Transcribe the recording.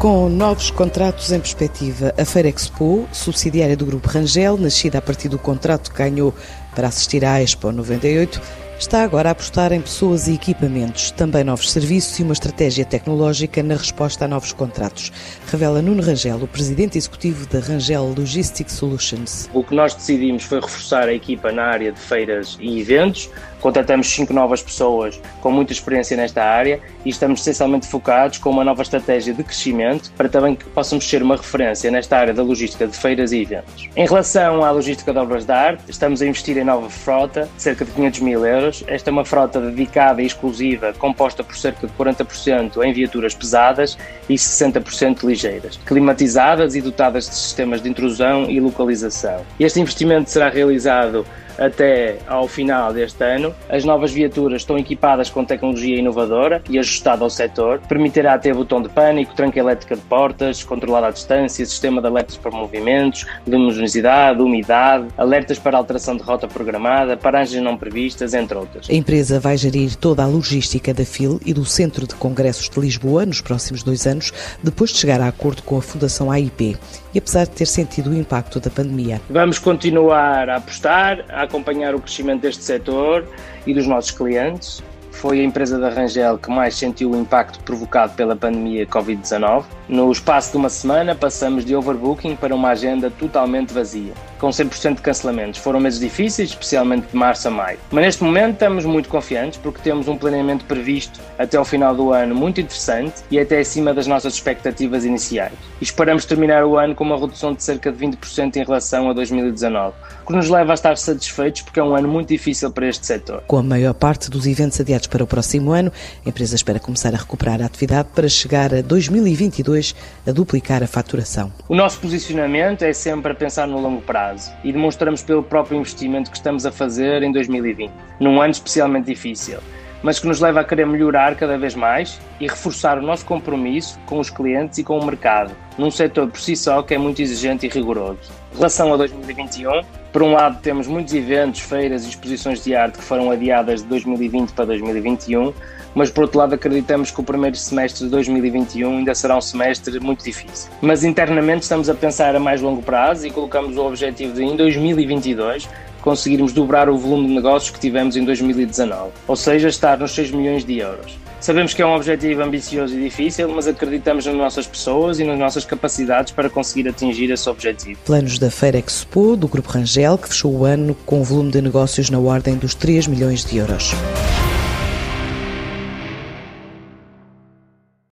Com novos contratos em perspectiva, a Feira Expo, subsidiária do Grupo Rangel, nascida a partir do contrato que ganhou para assistir à Expo 98, está agora a apostar em pessoas e equipamentos, também novos serviços e uma estratégia tecnológica na resposta a novos contratos. Revela Nuno Rangel, o presidente executivo da Rangel Logistics Solutions. O que nós decidimos foi reforçar a equipa na área de feiras e eventos. Contratamos cinco novas pessoas com muita experiência nesta área e estamos essencialmente focados com uma nova estratégia de crescimento para também que possamos ser uma referência nesta área da logística de feiras e eventos. Em relação à logística de obras de arte, estamos a investir em nova frota, cerca de 500 mil euros Esta é uma frota dedicada e exclusiva, composta por cerca de 40% em viaturas pesadas e 60% ligeiras, climatizadas e dotadas de sistemas de intrusão e localização. Este investimento será realizado até ao final deste ano. As novas viaturas estão equipadas com tecnologia inovadora e ajustada ao setor. Permitirá ter botão de pânico, tranca elétrica de portas, controlada à distância, sistema de alertas para movimentos, luminosidade, umidade, alertas para alteração de rota programada, paragens não previstas, entre outras. A empresa vai gerir toda a logística da FIL e do Centro de Congressos de Lisboa nos próximos dois anos, depois de chegar a acordo com a Fundação AIP e apesar de ter sentido o impacto da pandemia. Vamos continuar a apostar, a acompanhar o crescimento deste setor e dos nossos clientes. Foi a empresa da Rangel que mais sentiu o impacto provocado pela pandemia Covid-19. No espaço de uma semana, passamos de overbooking para uma agenda totalmente vazia com 100% de cancelamentos. Foram meses difíceis, especialmente de março a maio. Mas neste momento estamos muito confiantes porque temos um planeamento previsto até ao final do ano muito interessante e até acima das nossas expectativas iniciais. E esperamos terminar o ano com uma redução de cerca de 20% em relação a 2019, o que nos leva a estar satisfeitos porque é um ano muito difícil para este setor. Com a maior parte dos eventos adiados para o próximo ano, a empresa espera começar a recuperar a atividade para chegar a 2022 a duplicar a faturação. O nosso posicionamento é sempre a pensar no longo prazo prazo e demonstramos pelo próprio investimento que estamos a fazer em 2020, num ano especialmente difícil, mas que nos leva a querer melhorar cada vez mais e reforçar o nosso compromisso com os clientes e com o mercado, num setor por si só que é muito exigente e rigoroso. Em relação a 2021, por um lado temos muitos eventos, feiras e exposições de arte que foram adiadas de 2020 para 2021, mas por outro lado acreditamos que o primeiro semestre de 2021 ainda será um semestre muito difícil. Mas internamente estamos a pensar a mais longo prazo e colocamos o objetivo de em 2022 conseguirmos dobrar o volume de negócios que tivemos em 2019, ou seja, estar nos 6 milhões de euros. Sabemos que é um objetivo ambicioso e difícil, mas acreditamos nas nossas pessoas e nas nossas capacidades para conseguir atingir esse objetivo. Planos da Feira Expo do Grupo Rangel, que fechou o ano com um volume de negócios na ordem dos 3 milhões de euros.